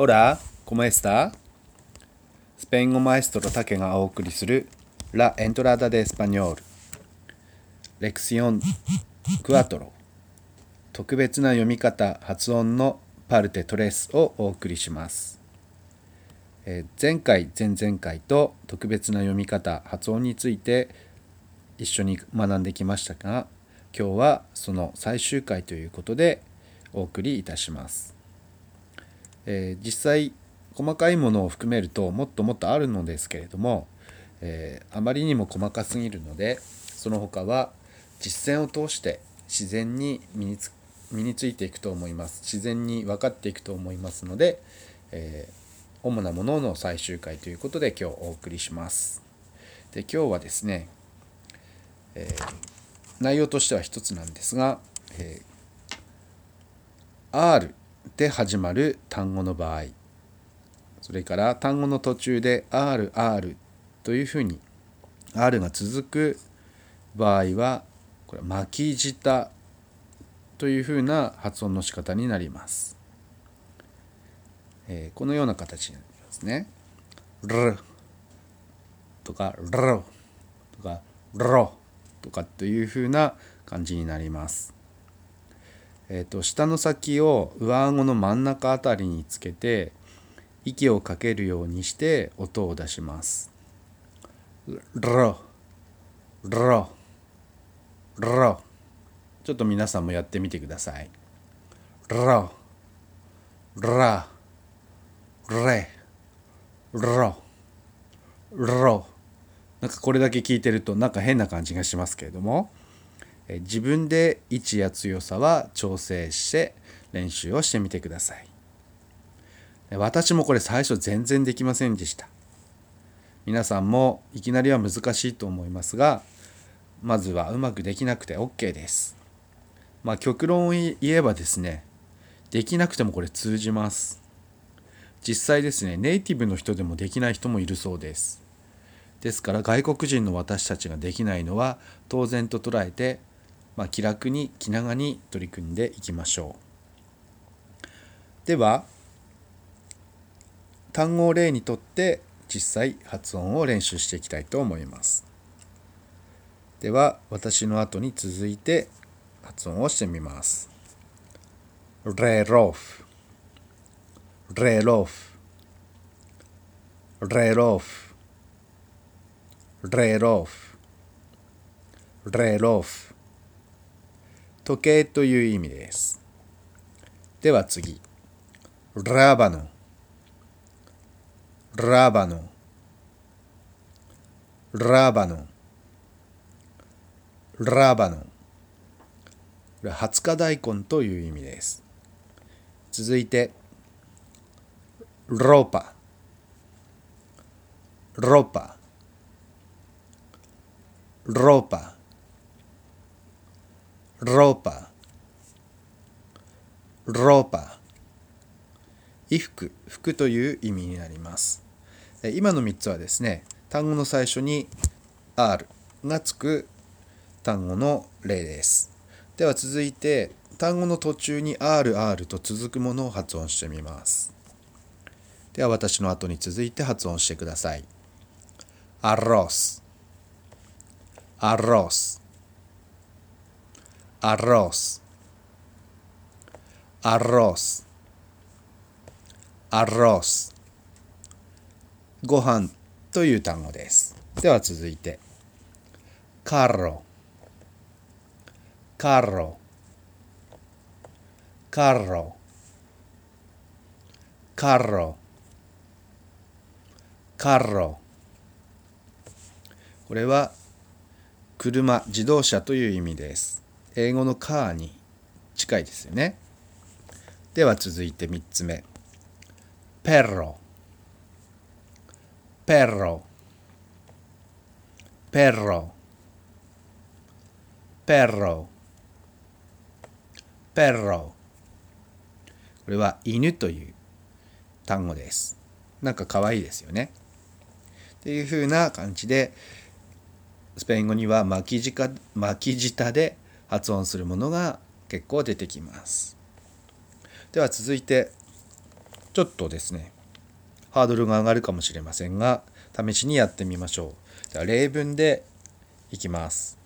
ホラー、コメスタスペイン語マエストロタケがお送りするラ・エントラダ・デ・エスパニョールレクシオン・クアトロ特別な読み方発音のパルテ・トレスをお送りします、えー、前回前々回と特別な読み方発音について一緒に学んできましたが今日はその最終回ということでお送りいたしますえー、実際細かいものを含めるともっともっとあるのですけれども、えー、あまりにも細かすぎるのでその他は実践を通して自然に身につ身についていくと思います。自然に分かっていくと思いますので、えー、主なものの最終回ということで今日お送りします。で今日はですね、えー、内容としては一つなんですが、えー、R で始まる単語の場合それから単語の途中で RR というふうに R が続く場合はこれ巻き舌というふうな発音の仕方になります。えー、このような形になりますね。ルとかルとかロとかというふうな感じになります。えーと、下の先を上顎の真ん中あたりにつけて息をかけるようにして音を出します。ロロロちょっと皆さんもやってみてください。ロラレロロなんかこれだけ聞いてるとなんか変な感じがしますけれども自分で位置や強さは調整して練習をしてみてください。私もこれ最初全然できませんでした。皆さんもいきなりは難しいと思いますがまずはうまくできなくて OK です。まあ極論を言えばですねできなくてもこれ通じます。実際ですねネイティブの人でもできない人もいるそうです。ですから外国人の私たちができないのは当然と捉えてまあ、気楽に気長に取り組んでいきましょう。では単語を例にとって実際発音を練習していきたいと思います。では私の後に続いて発音をしてみます。レロフレロフレロフレロフレロフ時計という意味です。では次。ラバノ。ラバノ。rábano。rábano。これは20日大根という意味です。続いて、 ropa。ropa。ropa。ropa ropa 衣服。服という意味になります。今の3つはですね単語の最初に R がつく単語の例です。では続いて単語の途中に RR と続くものを発音してみます。では私の後に続いて発音してください。アロスアロスアロース。アロース。アロ arroz. ご飯という単語ですでは続いてカーロカーロカーロカーロこれは車自動車という意味です英語のカーに近いですよね。では続いて3つ目。ペロペロペロペロペロこれは犬という単語です。なんか可愛いですよね。っていう風な感じでスペイン語には巻き舌巻き舌で発音するものが結構出てきます。では続いてちょっとですねハードルが上がるかもしれませんが試しにやってみましょう。では例文でいきます。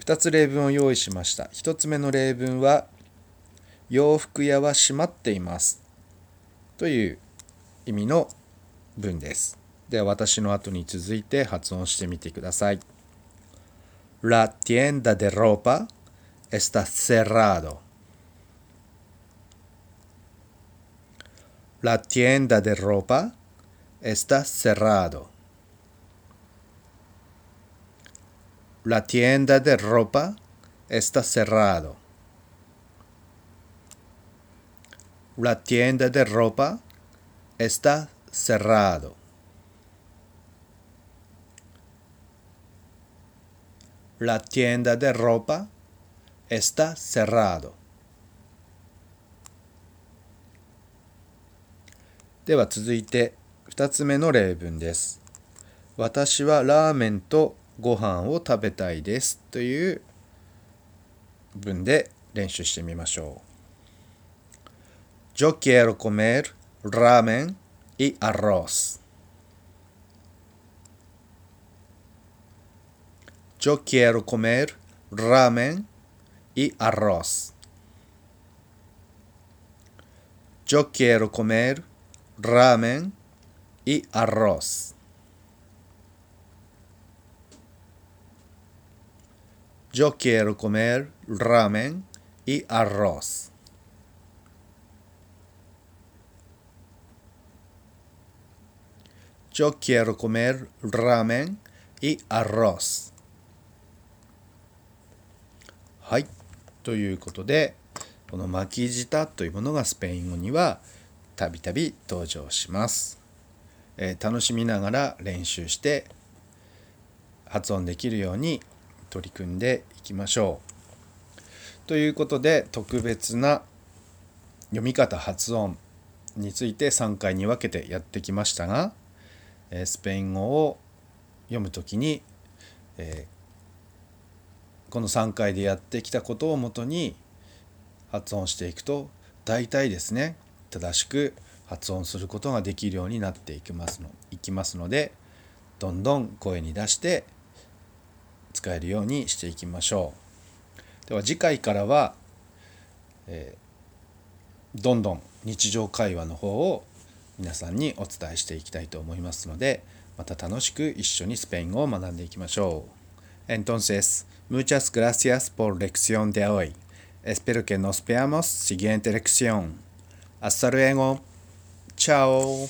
2つ例文を用意しました。1つ目の例文は洋服屋は閉まっています。という意味の文です。では私の後に続いて発音してみてください。La tienda de ropa está cerrado La tienda de ropa está cerrado. La tienda de ropa está cerrado. La tienda de ropa está cerrado. La tienda de では続いて2つ目の例文です。私はラーメンとご飯を食べたいですという文で練習してみましょう。ラーメン。Yo quiero comer ramen y arroz. Yo quiero comer ramen y arroz. Yo quiero comer ramen y arroz. Yo quiero comer ramen y arroz. はい。ということで、この巻き舌というものがスペイン語にはたびたび登場します、えー、楽しみながら練習して発音できるように取り組んでいきましょうということで特別な読み方発音について3回に分けてやってきましたが、えー、スペイン語を読む時に、えー、この3回でやってきたことをもとに発音していくと大体ですね正しく発音することができるようになっていきますのいきますのでどんどん声に出して使えるようにしていきましょう。では次回からは、えー、どんどん日常会話の方を皆さんにお伝えしていきたいと思いますのでまた楽しく一緒にスペイン語を学んでいきましょう。Entonces, muchas gracias por lección de hoy. Espero que nos veamos siguiente lección. Hasta luego. Chao.